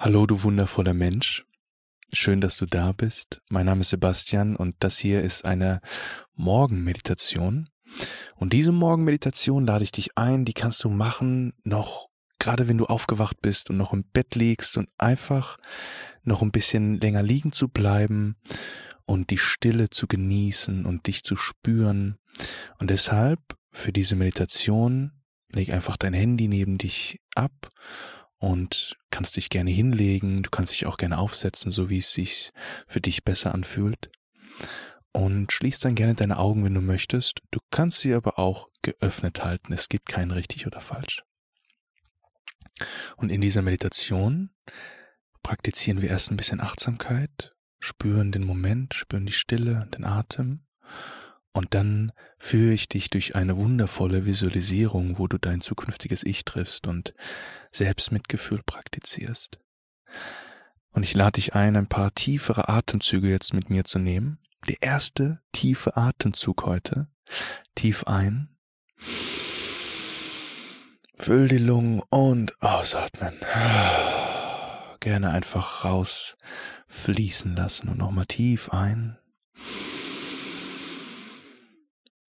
Hallo, du wundervoller Mensch. Schön, dass du da bist. Mein Name ist Sebastian und das hier ist eine Morgenmeditation. Und diese Morgenmeditation lade ich dich ein, die kannst du machen, noch gerade wenn du aufgewacht bist und noch im Bett liegst und einfach noch ein bisschen länger liegen zu bleiben und die Stille zu genießen und dich zu spüren. Und deshalb für diese Meditation leg einfach dein Handy neben dich ab und kannst dich gerne hinlegen, du kannst dich auch gerne aufsetzen, so wie es sich für dich besser anfühlt. Und schließ dann gerne deine Augen, wenn du möchtest. Du kannst sie aber auch geöffnet halten. Es gibt kein richtig oder falsch. Und in dieser Meditation praktizieren wir erst ein bisschen Achtsamkeit, spüren den Moment, spüren die Stille, den Atem und dann führe ich dich durch eine wundervolle Visualisierung, wo du dein zukünftiges Ich triffst und Selbstmitgefühl praktizierst. Und ich lade dich ein, ein paar tiefere Atemzüge jetzt mit mir zu nehmen. Der erste tiefe Atemzug heute. Tief ein. Füll die Lungen und ausatmen. Gerne einfach rausfließen lassen und nochmal tief ein.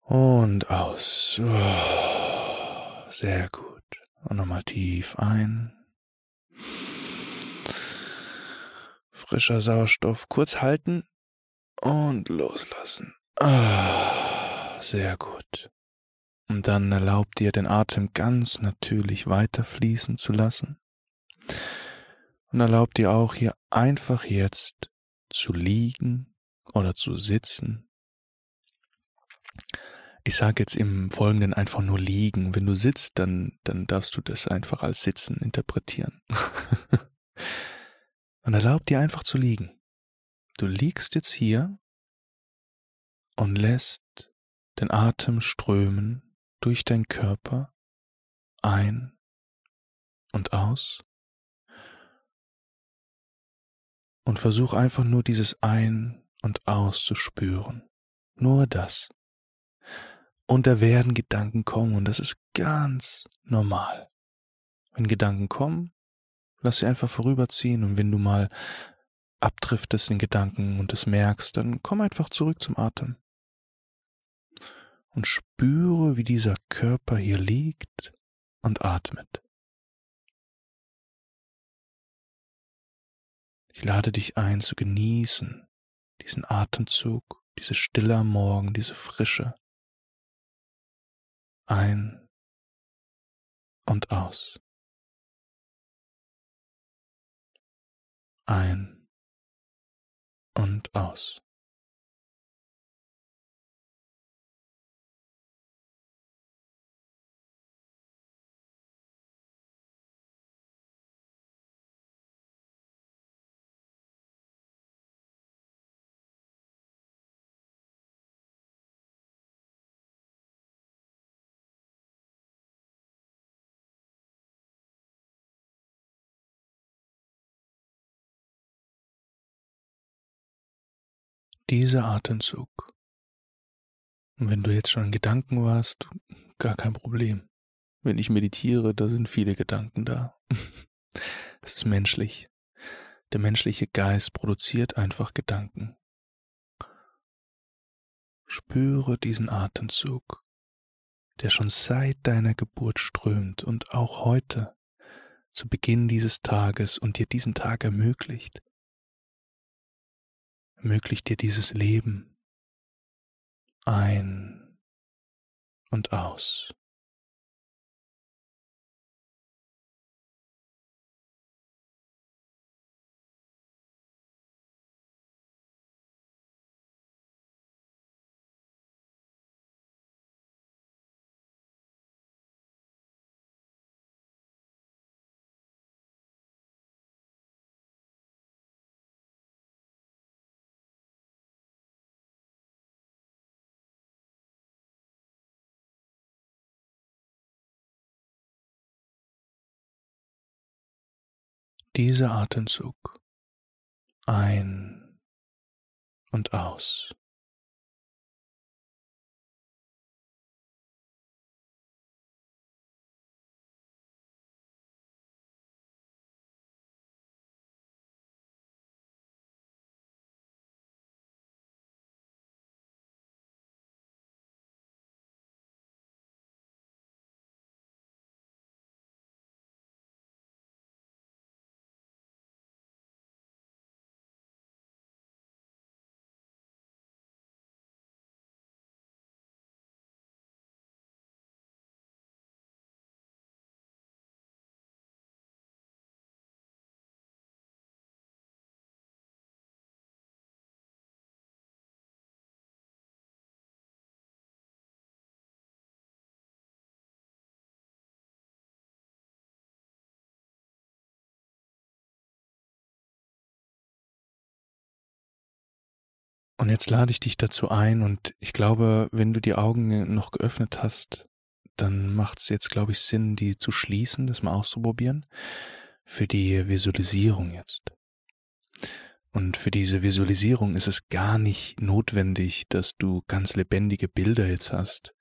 Und aus. Oh, sehr gut. Und nochmal tief ein. Frischer Sauerstoff. Kurz halten und loslassen. Ah, sehr gut. Und dann erlaubt dir den Atem ganz natürlich weiterfließen zu lassen. Und erlaubt dir auch hier einfach jetzt zu liegen oder zu sitzen ich sage jetzt im Folgenden einfach nur liegen. Wenn du sitzt, dann, dann darfst du das einfach als Sitzen interpretieren. und erlaub dir einfach zu liegen. Du liegst jetzt hier und lässt den Atem strömen durch deinen Körper ein und aus. Und versuch einfach nur dieses Ein und Aus zu spüren. Nur das. Und da werden Gedanken kommen und das ist ganz normal. Wenn Gedanken kommen, lass sie einfach vorüberziehen und wenn du mal abdriftest in Gedanken und es merkst, dann komm einfach zurück zum Atem. Und spüre, wie dieser Körper hier liegt und atmet. Ich lade dich ein zu genießen, diesen Atemzug, diese Stille am Morgen, diese Frische ein und aus. Ein und aus. Dieser Atemzug. Und wenn du jetzt schon in Gedanken warst, gar kein Problem. Wenn ich meditiere, da sind viele Gedanken da. Es ist menschlich. Der menschliche Geist produziert einfach Gedanken. Spüre diesen Atemzug, der schon seit deiner Geburt strömt und auch heute zu Beginn dieses Tages und dir diesen Tag ermöglicht ermöglicht dir dieses Leben ein und aus. Dieser Atemzug ein und aus. Und jetzt lade ich dich dazu ein und ich glaube, wenn du die Augen noch geöffnet hast, dann macht es jetzt, glaube ich, Sinn, die zu schließen, das mal auszuprobieren. Für die Visualisierung jetzt. Und für diese Visualisierung ist es gar nicht notwendig, dass du ganz lebendige Bilder jetzt hast,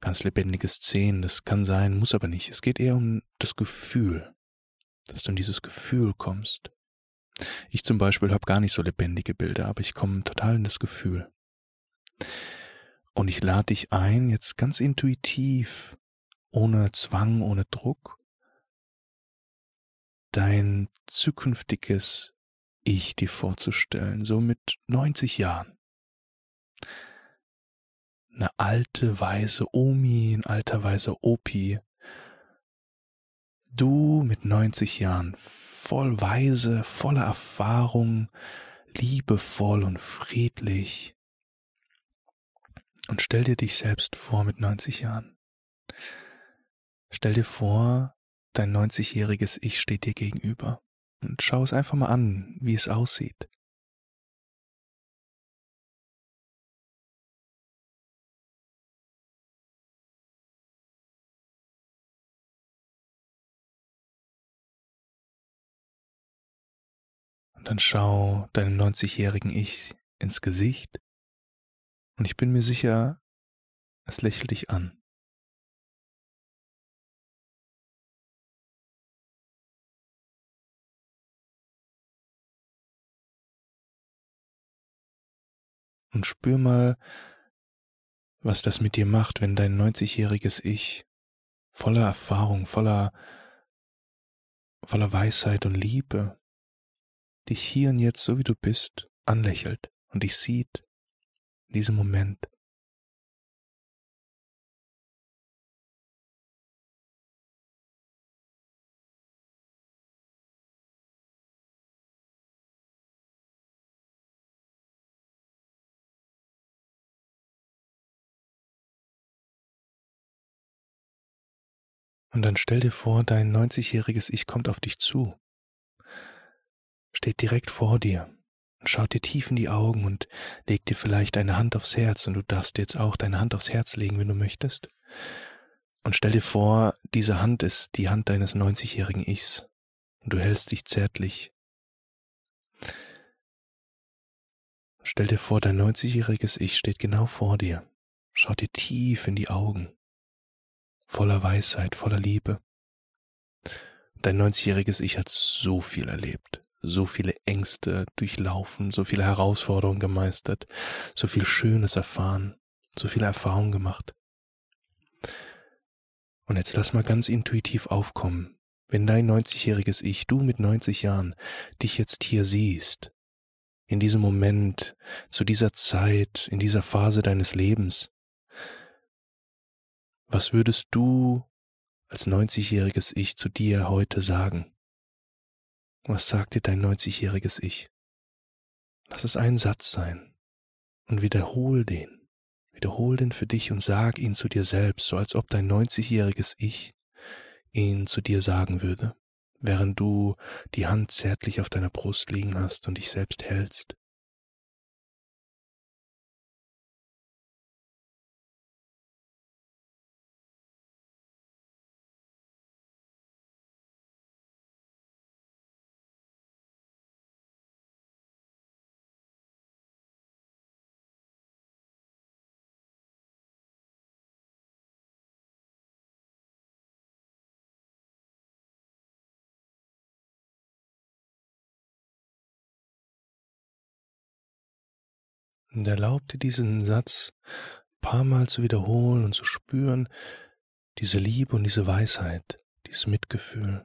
ganz lebendige Szenen. Das kann sein, muss aber nicht. Es geht eher um das Gefühl, dass du in dieses Gefühl kommst. Ich zum Beispiel habe gar nicht so lebendige Bilder, aber ich komme total in das Gefühl. Und ich lade dich ein, jetzt ganz intuitiv, ohne Zwang, ohne Druck, dein zukünftiges Ich dir vorzustellen, so mit 90 Jahren. Eine alte, weise Omi, ein alter, weiser Opi, Du mit 90 Jahren, voll weise, voller Erfahrung, liebevoll und friedlich. Und stell dir dich selbst vor mit 90 Jahren. Stell dir vor, dein 90-jähriges Ich steht dir gegenüber. Und schau es einfach mal an, wie es aussieht. Und dann schau deinem 90-jährigen Ich ins Gesicht und ich bin mir sicher, es lächelt dich an. Und spür mal, was das mit dir macht, wenn dein 90-jähriges Ich voller Erfahrung, voller, voller Weisheit und Liebe dich hier und jetzt, so wie du bist, anlächelt und dich sieht in diesem Moment. Und dann stell dir vor, dein 90-jähriges Ich kommt auf dich zu steht direkt vor dir und schaut dir tief in die Augen und legt dir vielleicht eine Hand aufs Herz und du darfst jetzt auch deine Hand aufs Herz legen, wenn du möchtest. Und stell dir vor, diese Hand ist die Hand deines 90-jährigen Ichs und du hältst dich zärtlich. Stell dir vor, dein 90-jähriges Ich steht genau vor dir, schaut dir tief in die Augen, voller Weisheit, voller Liebe. Dein 90-jähriges Ich hat so viel erlebt, so viele Ängste durchlaufen, so viele Herausforderungen gemeistert, so viel Schönes erfahren, so viele Erfahrungen gemacht. Und jetzt lass mal ganz intuitiv aufkommen, wenn dein 90-jähriges Ich, du mit 90 Jahren, dich jetzt hier siehst, in diesem Moment, zu dieser Zeit, in dieser Phase deines Lebens, was würdest du als 90-jähriges Ich zu dir heute sagen? Was sagt dir dein 90-jähriges Ich? Lass es ein Satz sein und wiederhol den. Wiederhol den für dich und sag ihn zu dir selbst, so als ob dein 90-jähriges Ich ihn zu dir sagen würde, während du die Hand zärtlich auf deiner Brust liegen hast und dich selbst hältst. Und erlaub dir diesen Satz paar Mal zu wiederholen und zu spüren, diese Liebe und diese Weisheit, dieses Mitgefühl.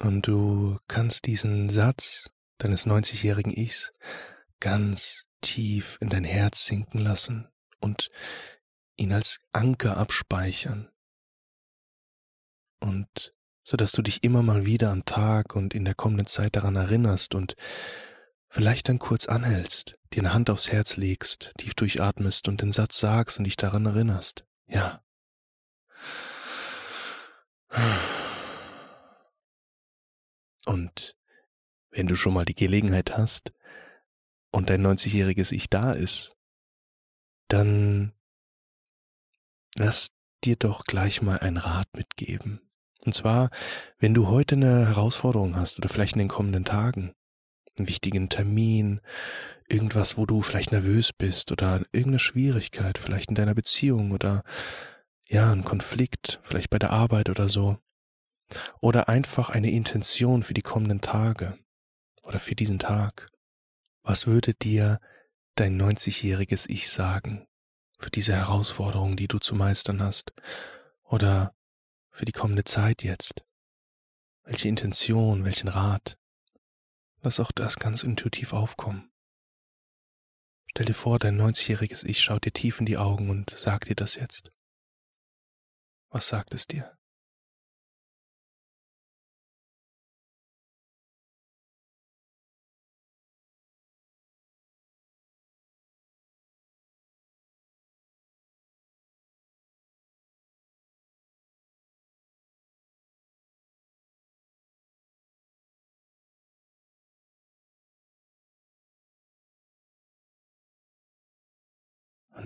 Und du kannst diesen Satz deines 90-jährigen Ichs ganz tief in dein Herz sinken lassen und ihn als Anker abspeichern. Und so dass du dich immer mal wieder am Tag und in der kommenden Zeit daran erinnerst und vielleicht dann kurz anhältst, dir eine Hand aufs Herz legst, tief durchatmest und den Satz sagst und dich daran erinnerst. Ja. Und wenn du schon mal die Gelegenheit hast und dein 90-jähriges Ich da ist, dann lass dir doch gleich mal einen Rat mitgeben. Und zwar, wenn du heute eine Herausforderung hast oder vielleicht in den kommenden Tagen, einen wichtigen Termin, irgendwas, wo du vielleicht nervös bist oder irgendeine Schwierigkeit, vielleicht in deiner Beziehung oder ja, ein Konflikt, vielleicht bei der Arbeit oder so. Oder einfach eine Intention für die kommenden Tage oder für diesen Tag. Was würde dir dein 90-jähriges Ich sagen für diese Herausforderung, die du zu meistern hast? Oder für die kommende Zeit jetzt? Welche Intention, welchen Rat? Lass auch das ganz intuitiv aufkommen. Stell dir vor, dein 90-jähriges Ich schaut dir tief in die Augen und sagt dir das jetzt. Was sagt es dir?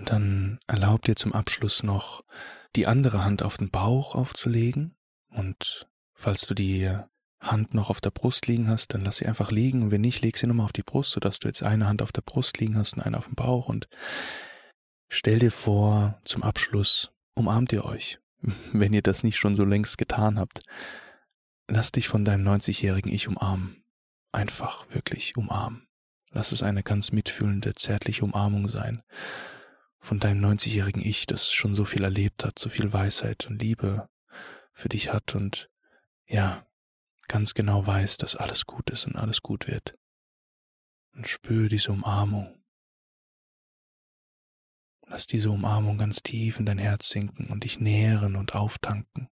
Dann erlaub dir zum Abschluss noch, die andere Hand auf den Bauch aufzulegen. Und falls du die Hand noch auf der Brust liegen hast, dann lass sie einfach liegen. Und wenn nicht, leg sie nochmal auf die Brust, sodass du jetzt eine Hand auf der Brust liegen hast und eine auf dem Bauch. Und stell dir vor, zum Abschluss umarmt ihr euch, wenn ihr das nicht schon so längst getan habt. Lass dich von deinem 90-jährigen Ich umarmen. Einfach wirklich umarmen. Lass es eine ganz mitfühlende, zärtliche Umarmung sein von deinem 90-jährigen Ich, das schon so viel erlebt hat, so viel Weisheit und Liebe für dich hat und ja, ganz genau weiß, dass alles gut ist und alles gut wird. Und spür diese Umarmung. Lass diese Umarmung ganz tief in dein Herz sinken und dich nähren und auftanken.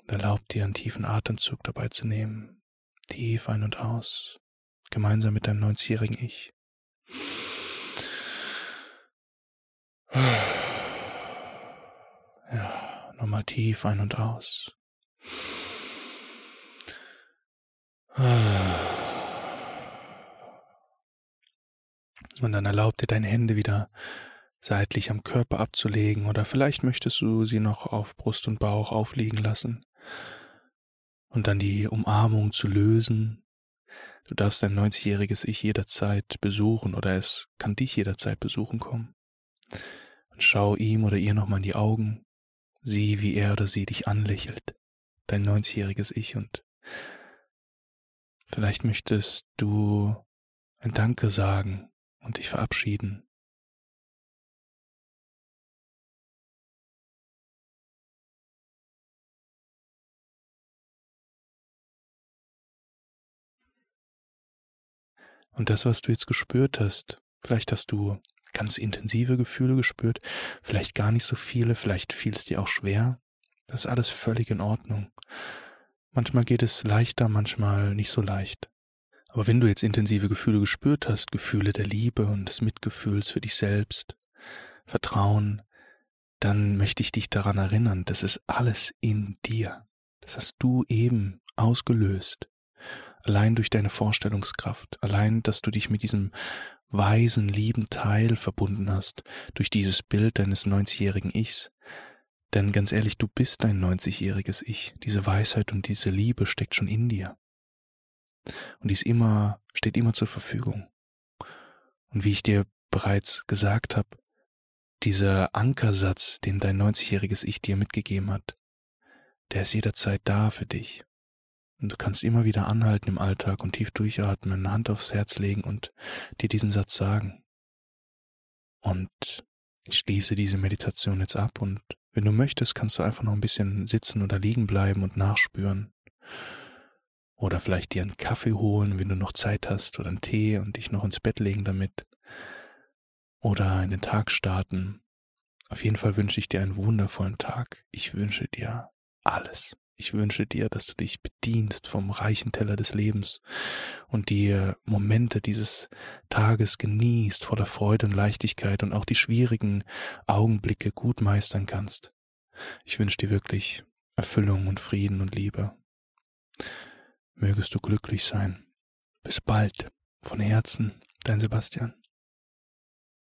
Und erlaub dir einen tiefen Atemzug dabei zu nehmen, tief ein und aus, gemeinsam mit deinem 90-jährigen Ich. Ja, nochmal tief ein und aus. Und dann erlaub dir deine Hände wieder seitlich am Körper abzulegen oder vielleicht möchtest du sie noch auf Brust und Bauch aufliegen lassen und dann die Umarmung zu lösen Du darfst dein 90-jähriges Ich jederzeit besuchen oder es kann dich jederzeit besuchen kommen. Und schau ihm oder ihr nochmal in die Augen, sieh, wie er oder sie dich anlächelt, dein 90-jähriges Ich. Und vielleicht möchtest du ein Danke sagen und dich verabschieden Und das, was du jetzt gespürt hast, vielleicht hast du ganz intensive Gefühle gespürt, vielleicht gar nicht so viele, vielleicht fiel es dir auch schwer. Das ist alles völlig in Ordnung. Manchmal geht es leichter, manchmal nicht so leicht. Aber wenn du jetzt intensive Gefühle gespürt hast, Gefühle der Liebe und des Mitgefühls für dich selbst, Vertrauen, dann möchte ich dich daran erinnern, das ist alles in dir. Das hast du eben ausgelöst allein durch deine Vorstellungskraft, allein, dass du dich mit diesem weisen, lieben Teil verbunden hast, durch dieses Bild deines 90-jährigen Ichs. Denn ganz ehrlich, du bist dein 90-jähriges Ich. Diese Weisheit und diese Liebe steckt schon in dir. Und dies immer, steht immer zur Verfügung. Und wie ich dir bereits gesagt habe, dieser Ankersatz, den dein 90-jähriges Ich dir mitgegeben hat, der ist jederzeit da für dich. Und du kannst immer wieder anhalten im Alltag und tief durchatmen, eine Hand aufs Herz legen und dir diesen Satz sagen. Und ich schließe diese Meditation jetzt ab und Wenn du möchtest, kannst du einfach noch ein bisschen sitzen oder liegen bleiben und nachspüren. Oder vielleicht dir einen Kaffee holen, wenn du noch Zeit hast, oder einen Tee und dich noch ins Bett legen damit. Oder in den Tag starten. Auf jeden Fall wünsche ich dir einen wundervollen Tag. Ich wünsche dir alles. Ich wünsche dir, dass du dich bedienst vom reichen Teller des Lebens und die Momente dieses Tages genießt voller Freude und Leichtigkeit und auch die schwierigen Augenblicke gut meistern kannst. Ich wünsche dir wirklich Erfüllung und Frieden und Liebe. Mögest du glücklich sein. Bis bald. Von Herzen, dein Sebastian.